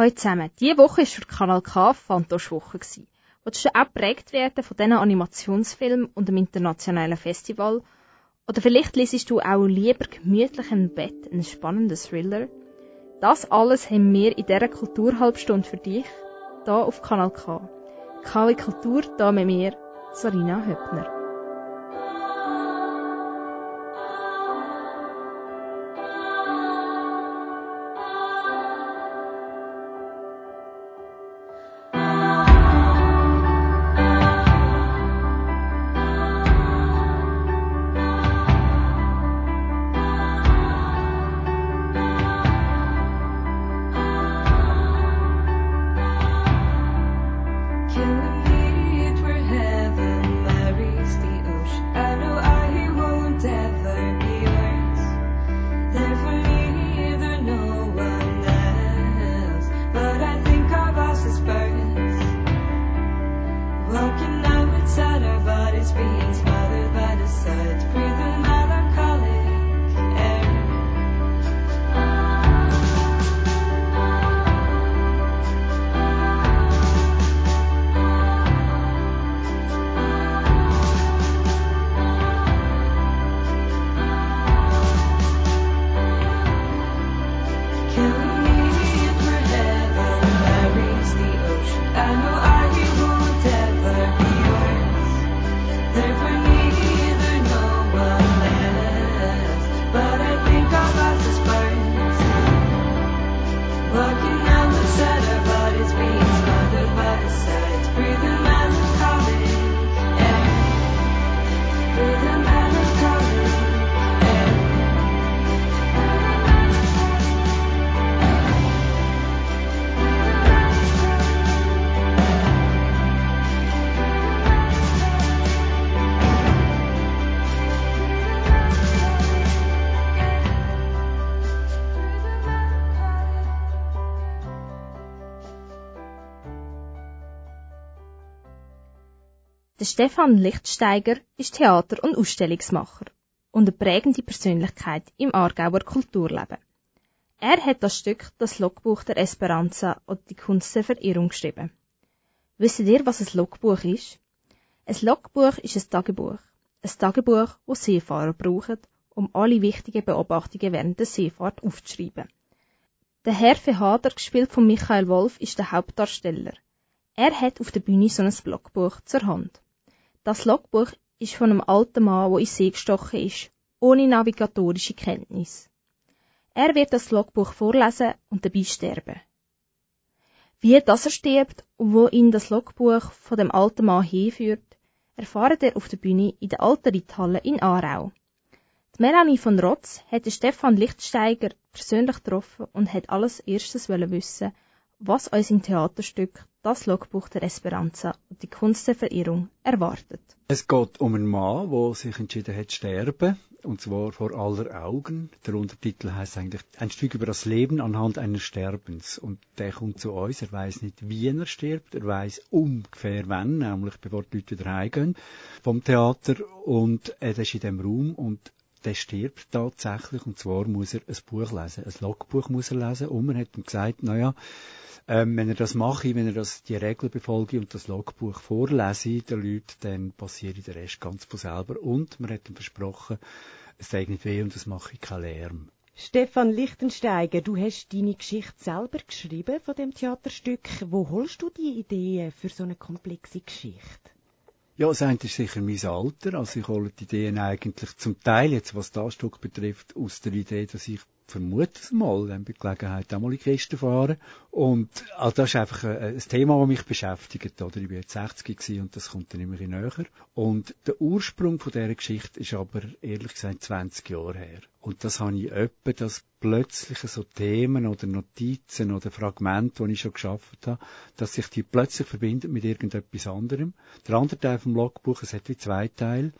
Hallo zusammen. Diese Woche war für Kanal K Fantosch-Woche, die schon auch geprägt werden von diesen Animationsfilmen und dem internationalen Festival. Oder vielleicht lesest du auch lieber gemütlich im Bett einen spannenden Thriller. Das alles haben wir in dieser Kulturhalbstunde für dich, hier auf Kanal K. KW Kultur, hier mit mir, Sarina Höppner. Stefan Lichtsteiger ist Theater- und Ausstellungsmacher und eine prägende Persönlichkeit im Aargauer Kulturleben. Er hat das Stück Das Logbuch der Esperanza und die Kunst der Verirrung geschrieben. Wisst ihr, was ein Logbuch ist? Ein Logbuch ist ein Tagebuch. Ein Tagebuch, das Seefahrer brauchen, um alle wichtigen Beobachtungen während der Seefahrt aufzuschreiben. Der Herr Verhader, gespielt von Michael Wolf, ist der Hauptdarsteller. Er hat auf der Bühne so ein Logbuch zur Hand. Das Logbuch ist von einem alten Mann, der in See gestochen ist, ohne navigatorische Kenntnis. Er wird das Logbuch vorlesen und dabei sterben. Wie das er stirbt und wo ihn das Logbuch von dem alten Mann hinführt, erfahrt er auf der Bühne in der alten Reithalle in Aarau. Die Melanie von Rotz hat Stefan Lichtsteiger persönlich getroffen und hat alles erstes wissen, was uns im Theaterstück das Logbuch der Esperanza und die Kunst der Verirrung erwartet. Es geht um einen Mann, der sich entschieden hat zu sterben, und zwar vor aller Augen. Der Untertitel heißt eigentlich ein Stück über das Leben anhand eines Sterbens. Und der kommt zu uns, er weiß nicht, wie er stirbt, er weiß ungefähr wann, nämlich bevor die Leute wieder heimgehen vom Theater. Und er ist in dem Raum und der stirbt tatsächlich, und zwar muss er ein Buch lesen, ein Logbuch muss er lesen, und man hat ihm gesagt, naja, ähm, wenn er das mache, wenn er das, die Regeln befolge und das Logbuch vorlese den Leuten, dann passiert der Rest ganz von selber. Und man hat ihm versprochen, es sei nicht weh und es mache keinen Lärm. Stefan Lichtensteiger, du hast deine Geschichte selber geschrieben von dem Theaterstück. Wo holst du die Ideen für so eine komplexe Geschichte? Ja, das eine ist sicher mein Alter. Also ich hole die Ideen eigentlich zum Teil, jetzt was das Stück betrifft, aus der Idee, dass ich vermute mal, dann bei Gelegenheit auch mal in die Kiste fahren. Und also das ist einfach ein, Thema, das mich beschäftigt. Oder? Ich bin jetzt 60 gewesen und das kommt dann immer näher. Und der Ursprung von dieser Geschichte ist aber ehrlich gesagt 20 Jahre her. Und das habe ich öppe, dass plötzlich so Themen oder Notizen oder Fragmente, die ich schon geschafft habe, dass sich die plötzlich verbinden mit irgendetwas anderem. Der andere Teil vom Logbuch, es hat wie zwei Teile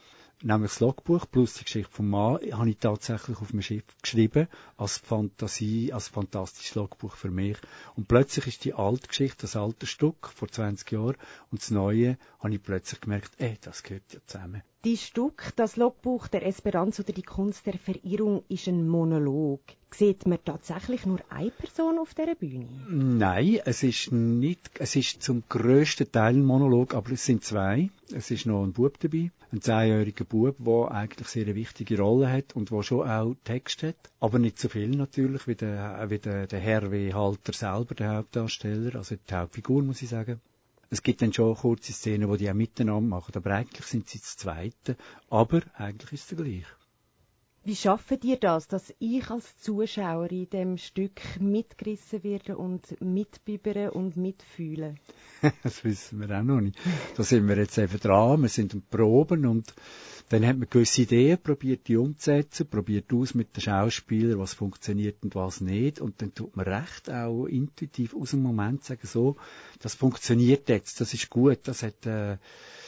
nämlich das Logbuch plus die Geschichte vom Mann, habe ich tatsächlich auf dem Schiff geschrieben, als Fantasie, als fantastisches Logbuch für mich. Und plötzlich ist die alte Geschichte, das alte Stück vor 20 Jahren, und das neue, habe ich plötzlich gemerkt, ey, das gehört ja zusammen. Die Stück, das Logbuch der Esperanza oder die Kunst der Verirrung, ist ein Monolog. Sieht man tatsächlich nur eine Person auf dieser Bühne? Nein, es ist nicht, es ist zum grössten Teil ein Monolog, aber es sind zwei. Es ist noch ein Bub dabei, ein zehnjähriger Bub, der eigentlich sehr eine wichtige Rolle hat und der schon auch Text hat. Aber nicht so viel natürlich, wie der, wie der, der Herr W. Halter selber, der Hauptdarsteller, also die Hauptfigur, muss ich sagen. Es gibt dann schon kurze Szenen, wo die auch miteinander machen, aber eigentlich sind sie das Zweite. Aber eigentlich ist es gleich. Wie schaffen ihr das, dass ich als Zuschauer in dem Stück mitgerissen werde und mitbibere und mitfühle? das wissen wir auch noch nicht. Da sind wir jetzt eben dran, wir sind am Proben und dann hat man gewisse Ideen, probiert die umzusetzen, probiert aus mit den Schauspielern, was funktioniert und was nicht. Und dann tut man recht auch intuitiv aus dem Moment sagen, so, das funktioniert jetzt, das ist gut, das hat, äh,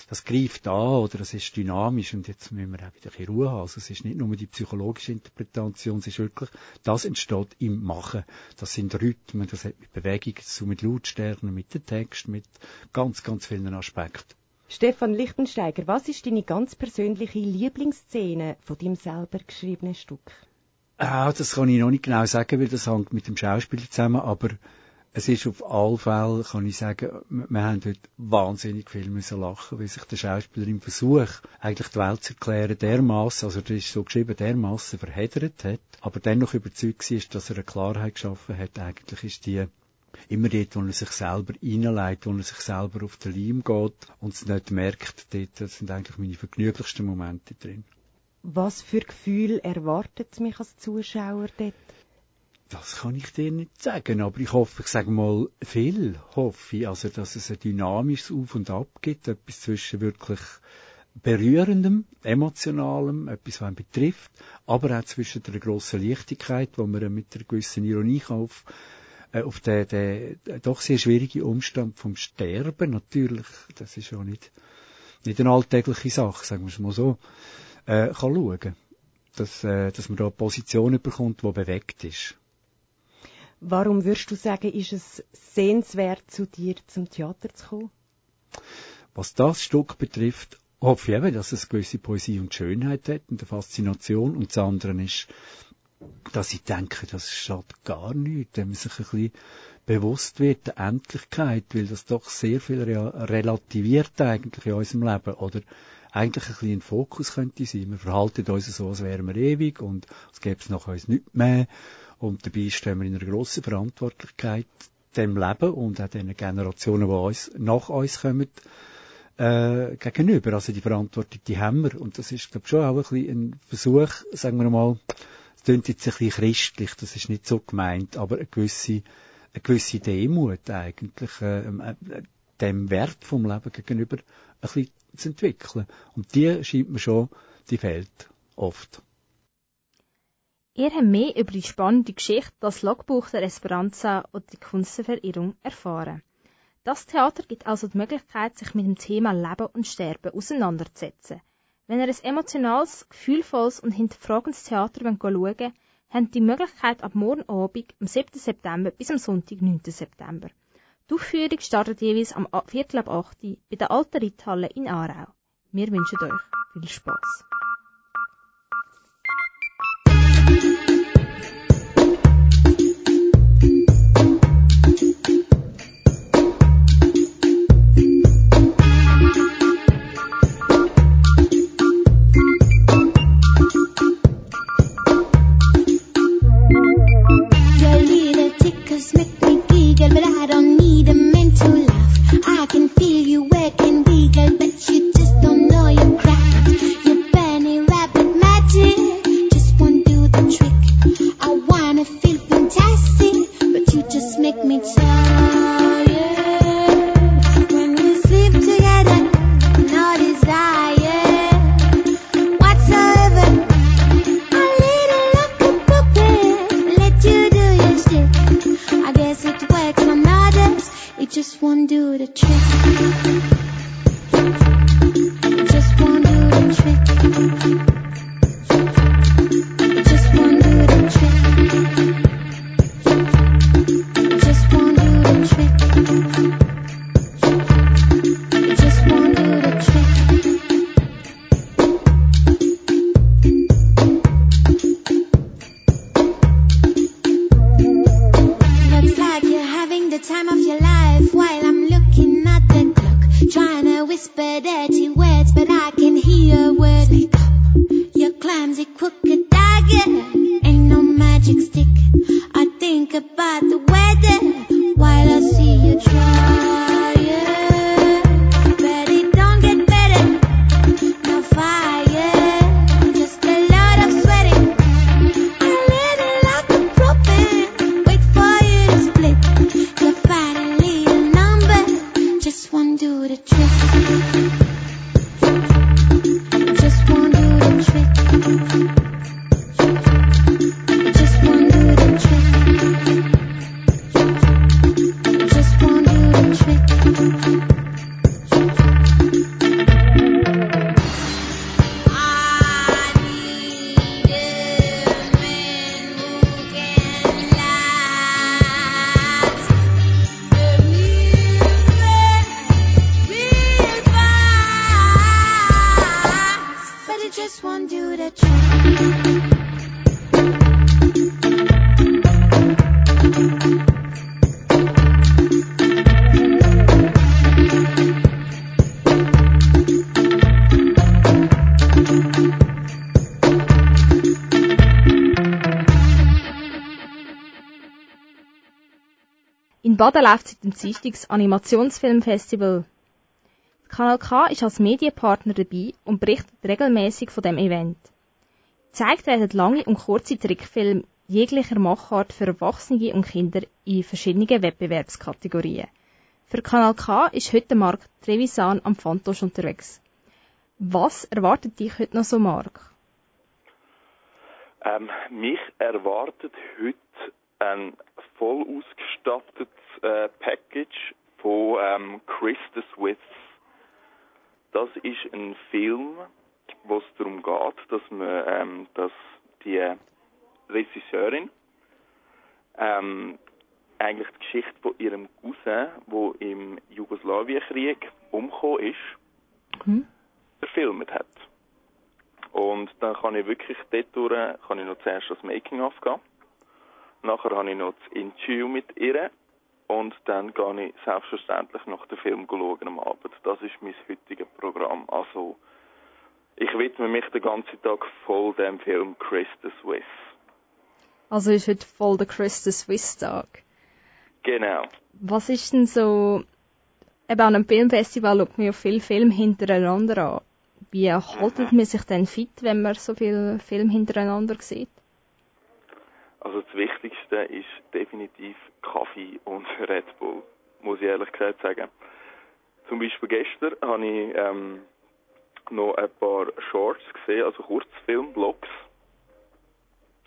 das greift an oder das ist dynamisch und jetzt müssen wir auch wieder ein Ruhe haben. Also es ist nicht nur die psychologische Interpretation, es ist wirklich, das entsteht im Machen. Das sind Rhythmen, das hat mit Bewegung zu, mit Lautstärken, mit dem Text, mit ganz, ganz vielen Aspekten. Stefan Lichtensteiger, was ist deine ganz persönliche Lieblingsszene von deinem selber geschriebenen Stück? Ah, das kann ich noch nicht genau sagen, weil das hängt mit dem Schauspieler zusammen, aber es ist auf alle Fälle, kann ich sagen, wir haben heute wahnsinnig viel müssen lachen, weil sich der Schauspieler im Versuch, eigentlich die Welt zu erklären, dermaßen, also das ist so geschrieben, dermaßen verheddert hat, aber dennoch überzeugt war, dass er eine Klarheit geschaffen hat. Eigentlich ist die immer dort, wo er sich selber reinlegt, wo er sich selber auf den Leim geht und es nicht merkt, dort sind eigentlich meine vergnüglichsten Momente drin. Was für Gefühl erwartet mich als Zuschauer dort? Das kann ich dir nicht sagen, aber ich hoffe, ich sage mal viel, hoffe ich, also dass es ein dynamisches Auf und Ab gibt, etwas zwischen wirklich berührendem, emotionalem, etwas, was einen betrifft, aber auch zwischen der grossen Leichtigkeit, wo man mit einer gewissen Ironie auf äh, auf den, den doch sehr schwierigen Umstand vom Sterben natürlich, das ist ja nicht, nicht eine alltägliche Sache, sagen wir es mal so, äh, kann schauen. Dass, äh, dass man da eine Position bekommt, die bewegt ist. Warum würdest du sagen, ist es sehenswert, zu dir zum Theater zu kommen? Was das Stück betrifft, hoffe ich eben, dass es gewisse Poesie und Schönheit hat und eine Faszination. Und das andere ist, dass ich denke, das schadet gar nichts, wenn man sich ein bisschen bewusst wird der Endlichkeit, weil das doch sehr viel relativiert eigentlich in unserem Leben, oder eigentlich ein bisschen ein Fokus könnte sein. Wir verhalten uns so, als wären wir ewig und es gäbe es nach uns nicht mehr und dabei stehen wir in einer grossen Verantwortlichkeit dem Leben und auch den Generationen, die uns, nach uns kommen, äh, gegenüber. Also die Verantwortung, die haben wir. Und das ist, glaube ich, schon auch ein bisschen ein Versuch, sagen wir mal, das klingt jetzt ein bisschen christlich, das ist nicht so gemeint, aber eine gewisse, eine gewisse Demut eigentlich, äh, äh, dem Wert vom Leben gegenüber ein bisschen zu entwickeln. Und die scheint mir schon, die fehlt oft. Ihr habt mehr über die spannende Geschichte, das Logbuch der Esperanza und die Kunst der Verirrung erfahren. Das Theater gibt also die Möglichkeit, sich mit dem Thema Leben und Sterben auseinanderzusetzen. Wenn ihr ein emotionales, gefühlvolles und hinterfragendes Theater schauen wollt, habt die Möglichkeit ab morgen Abend, am 7. September bis am Sonntag, 9. September. Die Aufführung startet jeweils am Viertel ab 8 bei der Alten Ritthalle in Aarau. Wir wünschen euch viel Spaß. thank you. one do the trick. In Baden läuft seit dem Dienstag das Animationsfilmfestival. Kanal K ist als Medienpartner dabei und berichtet regelmäßig von dem Event. Gezeigt werden lange und kurze Trickfilme jeglicher Machart für Erwachsene und Kinder in verschiedenen Wettbewerbskategorien. Für Kanal K ist heute Marc Trevisan am Fantosch unterwegs. Was erwartet dich heute noch so, Marc? Ähm, mich erwartet heute ein voll ausgestattetes äh, Package von ähm, Chris the Swiss. Das ist ein Film, wo es darum geht, dass man, ähm, dass die Regisseurin ähm, eigentlich die Geschichte von ihrem Cousin, wo im Jugoslawienkrieg umgekommen ist, Mhm. verfilmt hat. Und dann kann ich wirklich dort durch, kann ich noch zuerst das Making-of gehen. Nachher habe ich noch das Interview mit ihr. Und dann gehe ich selbstverständlich noch den Film schauen am Abend. Das ist mein heutiges Programm. Also, ich widme mich den ganzen Tag voll dem Film Chris the Swiss. Also ist heute voll der Chris the Swiss Tag. Genau. Was ist denn so, eben an einem Filmfestival schaut man ja viele Filme hintereinander an. Wie haltet man sich denn fit, wenn man so viele Filme hintereinander sieht? Also das Wichtigste ist definitiv Kaffee und Red Bull, muss ich ehrlich gesagt sagen. Zum Beispiel gestern habe ich ähm, noch ein paar Shorts gesehen, also Kurzfilmblogs.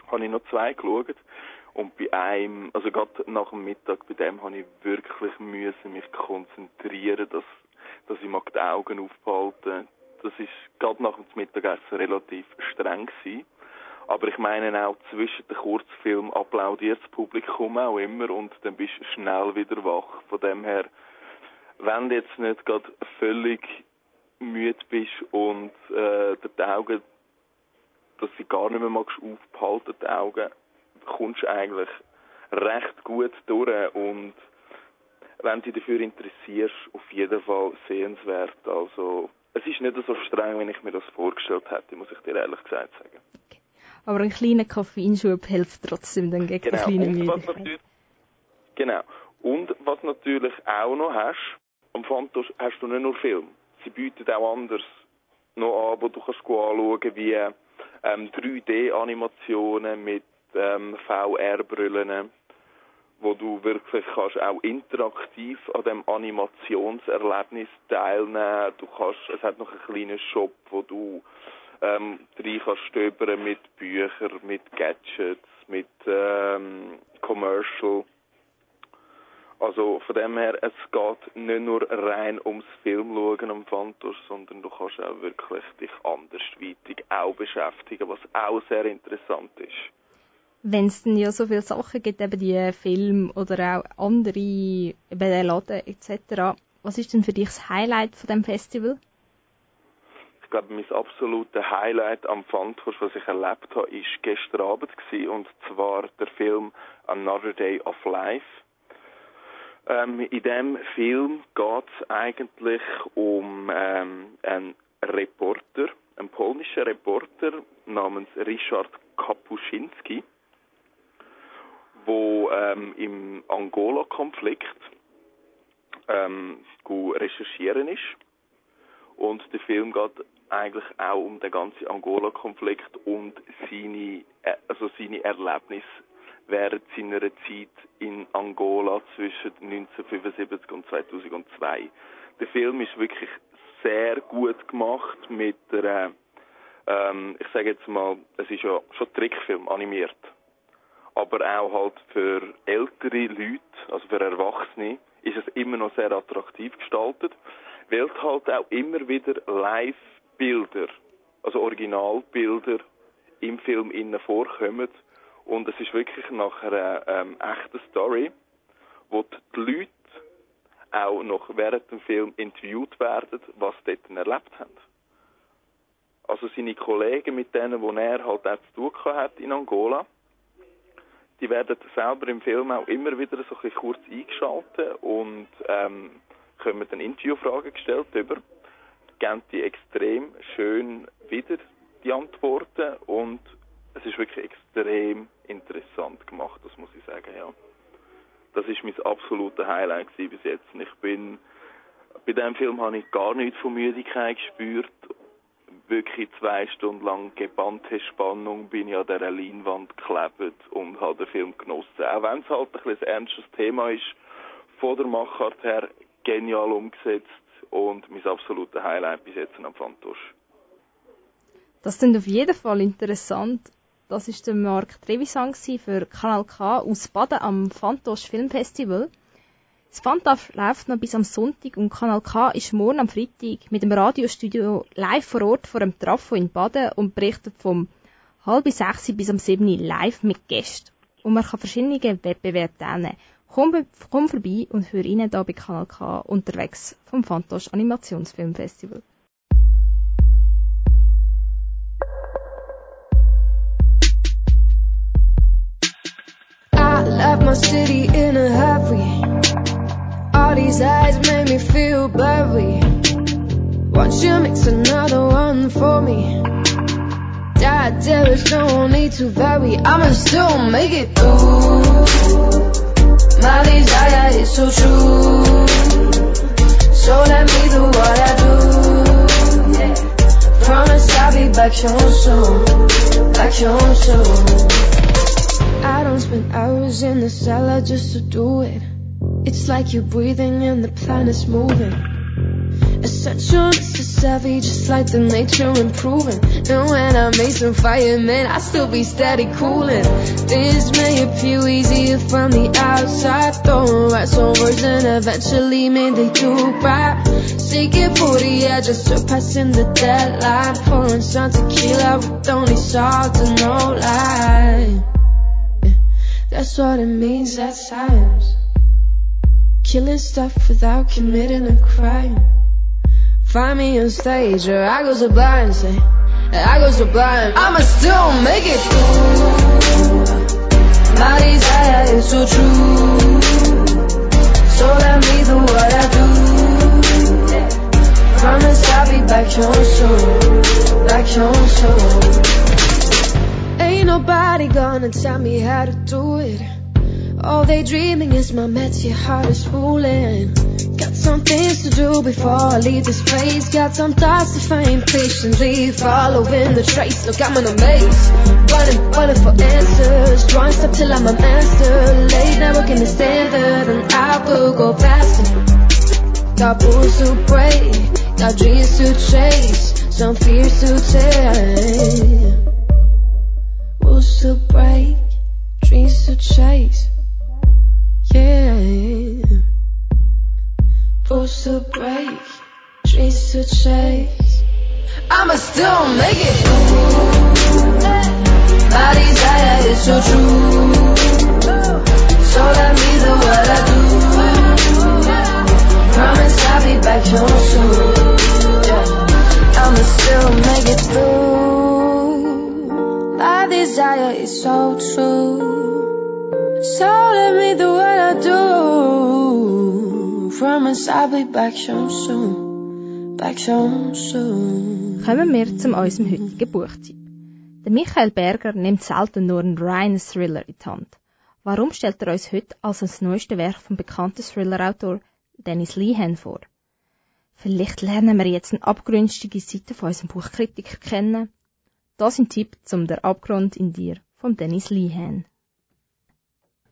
Habe ich noch zwei geschaut. Und bei einem, also gerade nach dem Mittag, bei dem habe ich wirklich müssen mich konzentrieren, dass, dass ich mag die Augen aufbehalten. Das ist gerade nach dem Mittagessen relativ streng gewesen. Aber ich meine auch zwischen den Kurzfilmen applaudiert das Publikum auch immer und dann bist du schnell wieder wach. Von dem her, wenn du jetzt nicht gerade völlig müde bist und äh, die Augen, dass sie gar nicht mehr magst aufbehalten, die Augen, kommst du eigentlich recht gut durch und wenn du dich dafür interessierst, auf jeden Fall sehenswert. Also es ist nicht so streng, wie ich mir das vorgestellt hätte, muss ich dir ehrlich gesagt sagen. Aber ein kleiner Koffeinschub hilft trotzdem dann gegen Genau. die kleine Und was Müdigkeit. natürlich, genau. Und was natürlich auch noch hast, am Fantos hast du nicht nur Film. Sie bieten auch anders noch an, wo du kannst anschauen wie ähm, 3D-Animationen mit ähm, VR-Brillen, wo du wirklich kannst auch interaktiv an dem Animationserlebnis teilnehmen. Du kannst, es hat noch einen kleinen Shop, wo du ähm, rein kannst stöbern mit Büchern, mit Gadgets, mit ähm, Commercial. Also von dem her, es geht nicht nur rein ums Filmschauen am Fantos, sondern du kannst auch wirklich dich andersweitig auch beschäftigen, was auch sehr interessant ist. Wenn es dann ja so viele Sachen gibt, eben die Filme oder auch andere, eben den Laden etc. Was ist denn für dich das Highlight von dem Festival? Glaube, mein absolutes Highlight am Fantos, was ich erlebt habe, ist gestern Abend gewesen, und zwar der Film Another Day of Life. Ähm, in dem Film geht es eigentlich um ähm, einen Reporter, einen polnischen Reporter namens Richard Kapuschinski, wo ähm, im Angola-Konflikt ähm, recherchieren ist. Und der Film geht eigentlich auch um den ganzen Angola-Konflikt und seine, äh, also seine Erlebnisse während seiner Zeit in Angola zwischen 1975 und 2002. Der Film ist wirklich sehr gut gemacht mit der, ähm, ich sage jetzt mal, es ist ja schon Trickfilm animiert, aber auch halt für ältere Leute, also für Erwachsene, ist es immer noch sehr attraktiv gestaltet, weil halt auch immer wieder Live-Bilder, also Originalbilder im Film innen vorkommen und es ist wirklich nach einer ähm, echten Story, wo die Leute auch noch während dem Film interviewt werden, was sie dort erlebt haben. Also seine Kollegen, mit denen, wo er halt auch zu tun hat in Angola, die werden selber im Film auch immer wieder so ein kurz eingeschaltet und ähm, können dann Interviewfragen gestellt über, geben die extrem schön wieder die Antworten und es ist wirklich extrem interessant gemacht, das muss ich sagen, ja. Das ist mein absoluter Highlight bis jetzt. Ich bin, bei dem Film habe ich gar nichts von Müdigkeit gespürt. Wirklich zwei Stunden lang gebannte Spannung bin ich an dieser Leinwand geklebt und habe den Film genossen. Auch wenn es halt ein ein ernstes Thema ist, von der Machart her genial umgesetzt und mein absoluter Highlight bis jetzt am Fantosch. Das sind auf jeden Fall interessant. Das ist der Mark Trevisan für Kanal K aus Baden am Fantosch Filmfestival. Das Fantosch läuft noch bis am Sonntag und Kanal K ist morgen am Freitag mit dem Radiostudio live vor Ort vor dem Trafo in Baden und berichtet vom halb sechs bis am sieben live mit Gästen. Und man kann verschiedene Wettbewerbe teilnehmen. Komm, komm vorbei und hör Ihnen hier bei Kanal K unterwegs vom Fantosch Animationsfilmfestival. left my city in a hurry. All these eyes make me feel blurry. Won't you mix another one for me? Dad, there is no need to vary. I'ma still make it through. My desire is so true. So let me do what I do. Yeah. Promise I'll be back home soon. Back home soon. I don't spend hours in the cellar just to do it. It's like you're breathing and the planet's moving. Essential necessary, just like the nature improving. And when I make some firemen, I still be steady cooling. This may appear easier from the outside, throwing rats on words and eventually made they do right. Seeking for the edge, just surpassing the deadline. Pouring some tequila with only salt and no lime. That's what it means at times. Killing stuff without committing a crime. Find me on stage or I go sublime, say, I go sublime. I'ma still make it through. My desire is so true. So let me do what I do. Promise I'll be back home soon. Back home soon. Ain't nobody gonna tell me how to do it. All they dreaming is my meds, your heart is fooling. Some things to do before I leave this place. Got some thoughts to find patiently, following the trace. Look, I'm in a maze, running, running for answers. Drawing step till I'm a master. Late now working the standard, and I will go faster. Got bulls to break, got dreams to chase, some fears to take rules to break, dreams to chase. Yeah. To break, dreams to chase. I'ma still make it. My desire is so true. So let me promise I'll be back so soon. Back so soon. Kommen wir zum unserem heutigen Buchtipp. Der Michael Berger nimmt selten nur einen reinen Thriller in die Hand. Warum stellt er uns heute als das neueste Werk vom bekannten Thriller-Autor Dennis Lehan vor? Vielleicht lernen wir jetzt eine abgründige Seite von unserem Buchkritiker kennen. Das sind Tipp zum Der Abgrund in dir von Dennis Lehan.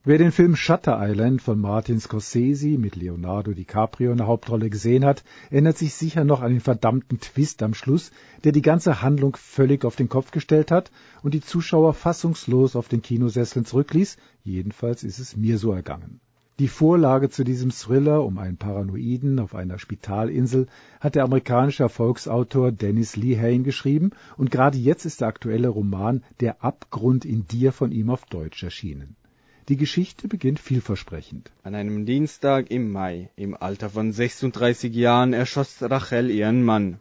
Wer den Film Shutter Island von Martin Scorsese mit Leonardo DiCaprio in der Hauptrolle gesehen hat, erinnert sich sicher noch an den verdammten Twist am Schluss, der die ganze Handlung völlig auf den Kopf gestellt hat und die Zuschauer fassungslos auf den Kinosesseln zurückließ. Jedenfalls ist es mir so ergangen. Die Vorlage zu diesem Thriller um einen Paranoiden auf einer Spitalinsel hat der amerikanische Erfolgsautor Dennis Lehane geschrieben und gerade jetzt ist der aktuelle Roman Der Abgrund in dir von ihm auf Deutsch erschienen. Die Geschichte beginnt vielversprechend. An einem Dienstag im Mai, im Alter von 36 Jahren, erschoss Rachel ihren Mann.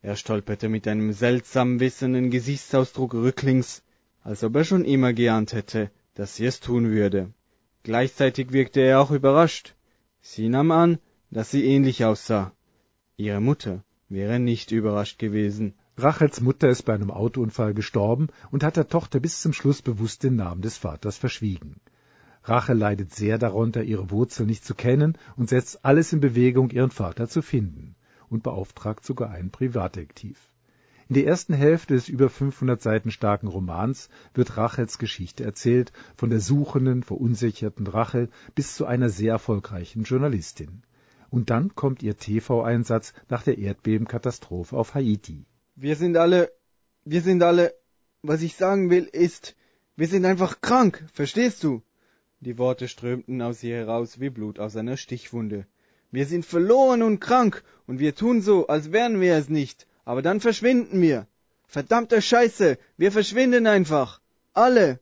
Er stolperte mit einem seltsam wissenden Gesichtsausdruck rücklings, als ob er schon immer geahnt hätte, dass sie es tun würde. Gleichzeitig wirkte er auch überrascht. Sie nahm an, dass sie ähnlich aussah. Ihre Mutter wäre nicht überrascht gewesen. Rachels Mutter ist bei einem Autounfall gestorben und hat der Tochter bis zum Schluss bewusst den Namen des Vaters verschwiegen. Rachel leidet sehr darunter, ihre Wurzel nicht zu kennen und setzt alles in Bewegung, ihren Vater zu finden und beauftragt sogar einen Privatdetektiv. In der ersten Hälfte des über 500 Seiten starken Romans wird Rachels Geschichte erzählt, von der suchenden, verunsicherten Rachel bis zu einer sehr erfolgreichen Journalistin. Und dann kommt ihr TV-Einsatz nach der Erdbebenkatastrophe auf Haiti. Wir sind alle, wir sind alle, was ich sagen will, ist, wir sind einfach krank, verstehst du? Die Worte strömten aus ihr heraus wie Blut aus einer Stichwunde. Wir sind verloren und krank, und wir tun so, als wären wir es nicht, aber dann verschwinden wir. Verdammte Scheiße, wir verschwinden einfach. Alle.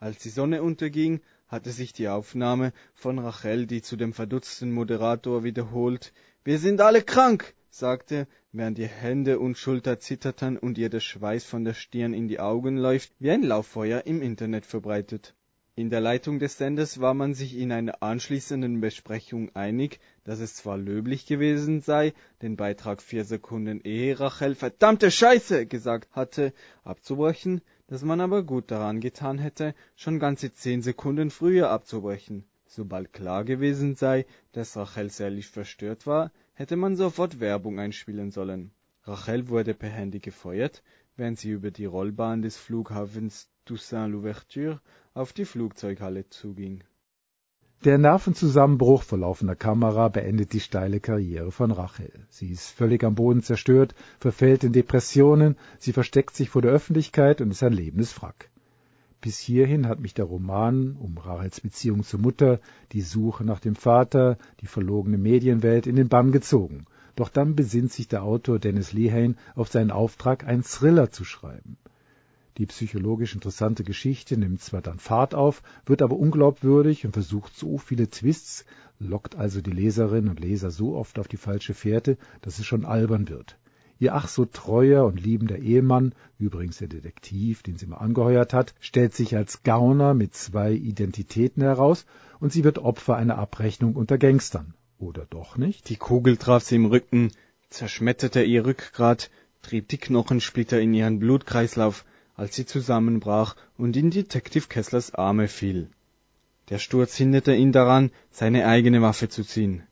Als die Sonne unterging, hatte sich die Aufnahme von Rachel, die zu dem verdutzten Moderator wiederholt, wir sind alle krank, sagte, während ihr Hände und Schulter zitterten und ihr der Schweiß von der Stirn in die Augen läuft, wie ein Lauffeuer im Internet verbreitet. In der Leitung des Senders war man sich in einer anschließenden Besprechung einig, dass es zwar löblich gewesen sei, den Beitrag vier Sekunden ehe Rachel verdammte Scheiße gesagt hatte, abzubrechen, dass man aber gut daran getan hätte, schon ganze zehn Sekunden früher abzubrechen. Sobald klar gewesen sei, dass Rachel sehr verstört war, hätte man sofort Werbung einspielen sollen. Rachel wurde behändig gefeuert, während sie über die Rollbahn des Flughafens Toussaint Louverture auf die Flugzeughalle zuging. Der Nervenzusammenbruch vor laufender Kamera beendet die steile Karriere von Rachel. Sie ist völlig am Boden zerstört, verfällt in Depressionen, sie versteckt sich vor der Öffentlichkeit und ist ein lebendes Wrack. Bis hierhin hat mich der Roman um Rachels Beziehung zur Mutter, die Suche nach dem Vater, die verlogene Medienwelt in den Bann gezogen. Doch dann besinnt sich der Autor Dennis Lehane auf seinen Auftrag, einen Thriller zu schreiben. Die psychologisch interessante Geschichte nimmt zwar dann Fahrt auf, wird aber unglaubwürdig und versucht so viele Twists, lockt also die Leserinnen und Leser so oft auf die falsche Fährte, dass es schon albern wird. Ihr ach so treuer und liebender Ehemann, übrigens der Detektiv, den sie mal angeheuert hat, stellt sich als Gauner mit zwei Identitäten heraus und sie wird Opfer einer Abrechnung unter Gangstern. Oder doch nicht? Die Kugel traf sie im Rücken, zerschmetterte ihr Rückgrat, trieb die Knochensplitter in ihren Blutkreislauf, als sie zusammenbrach und in Detective Kesslers Arme fiel. Der Sturz hinderte ihn daran, seine eigene Waffe zu ziehen.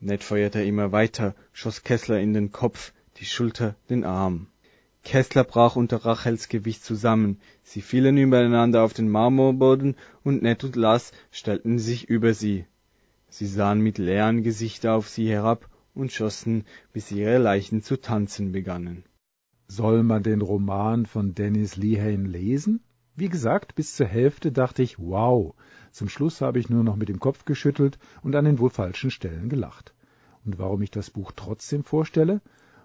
Ned feuerte immer weiter, schoss Kessler in den Kopf, die Schulter, den Arm. Kessler brach unter Rachels Gewicht zusammen. Sie fielen übereinander auf den Marmorboden und Ned und Lars stellten sich über sie. Sie sahen mit leeren Gesichtern auf sie herab und schossen, bis ihre Leichen zu tanzen begannen. Soll man den Roman von Dennis Lehane lesen? Wie gesagt, bis zur Hälfte dachte ich, wow. Zum Schluss habe ich nur noch mit dem Kopf geschüttelt und an den wohl falschen Stellen gelacht. Und warum ich das Buch trotzdem vorstelle?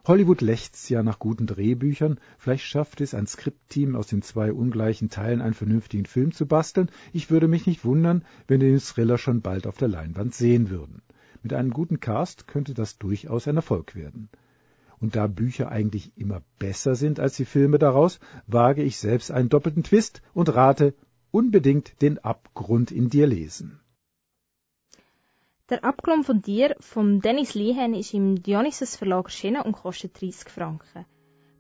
Hollywood lechzt ja nach guten Drehbüchern. Vielleicht schafft es ein Skriptteam aus den zwei ungleichen Teilen einen vernünftigen Film zu basteln. Ich würde mich nicht wundern, wenn wir den Thriller schon bald auf der Leinwand sehen würden. Mit einem guten Cast könnte das durchaus ein Erfolg werden. Und da Bücher eigentlich immer besser sind als die Filme daraus, wage ich selbst einen doppelten Twist und rate unbedingt den Abgrund in dir lesen. Der Abklon von dir von Dennis Liehen ist im Dionysus Verlag erschienen und kostet 30 Franken.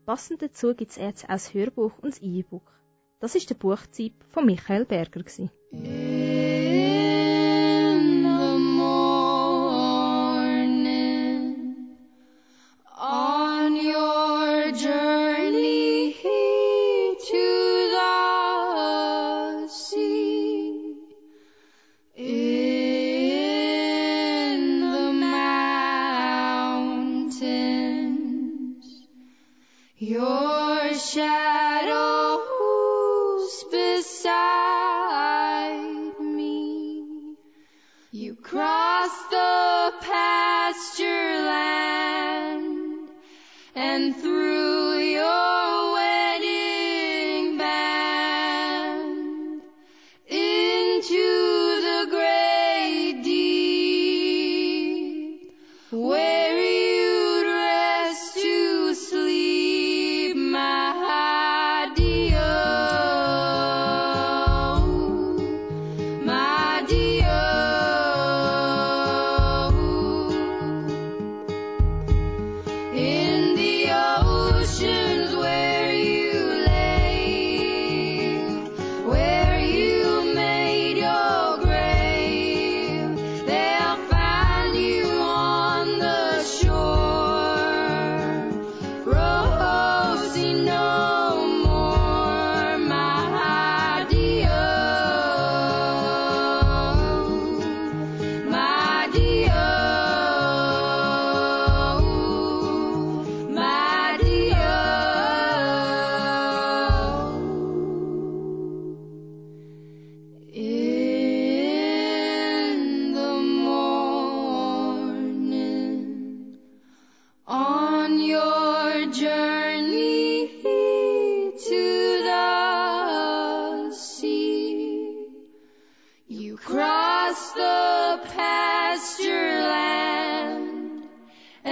Passend dazu gibt es jetzt auch das Hörbuch und das E-Book. Das ist der Buchtipp von Michael Berger. Gewesen.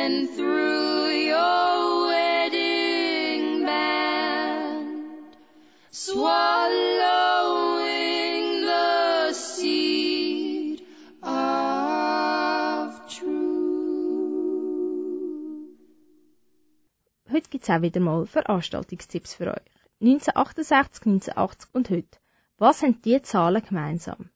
Heute gibt's auch wieder mal Veranstaltungstipps für euch. 1968, 1980 und heute. Was haben die Zahlen gemeinsam?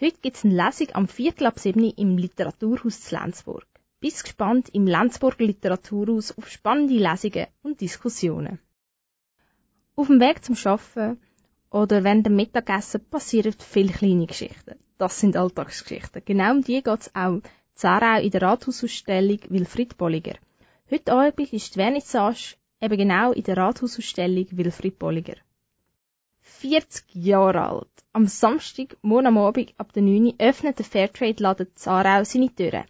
Heute gibt's eine Lesung am Viertel ab 7 im Literaturhaus zu Lenzburg. Bis gespannt im Lenzburger Literaturhaus auf spannende Lesungen und Diskussionen. Auf dem Weg zum Schaffen oder während dem Mittagessen passieren viele kleine Geschichten. Das sind Alltagsgeschichten. Genau um die geht's auch in Zarau in der Rathausausstellung Wilfried Bolliger. Heute Abend ist die Vernissage eben genau in der Rathausausstellung Wilfried Bolliger. 40 Jahre alt. Am Samstag, morgen ab der 9 Uhr öffnet der Fairtrade-Laden Zarau seine Türen.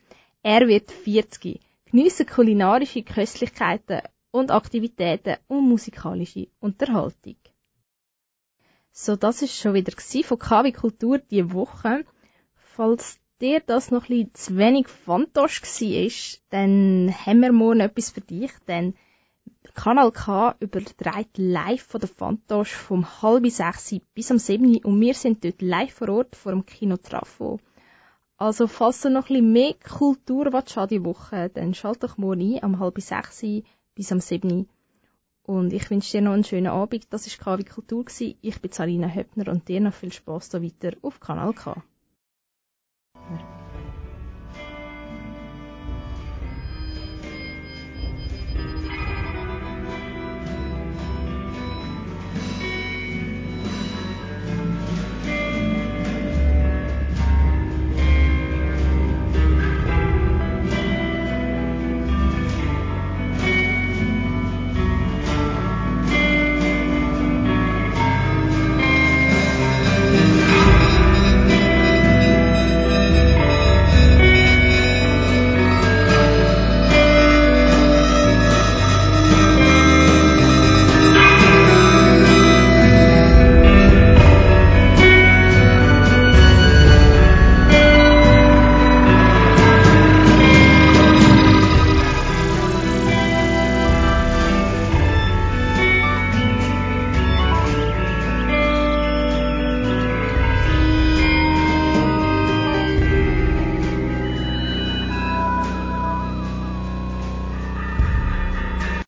Er wird 40. Geniessen kulinarische Köstlichkeiten und Aktivitäten und musikalische Unterhaltung. So, das ist schon wieder von KW Kultur diese Woche. Falls dir das noch ein bisschen zu wenig Fantosch war, dann haben wir morgen etwas für dich, denn Kanal K überträgt live von der Fantosch vom halb sechs bis am sieben und wir sind dort live vor Ort vor dem Kino Trafo. Also falls du noch ein mehr Kultur willst an die Woche, dann schalt dich morgen ein, am halb sechs bis am sieben. Und ich wünsche dir noch einen schönen Abend. Das war KW Kultur. Ich bin Sarina Höppner und dir noch viel Spaß da weiter auf Kanal K.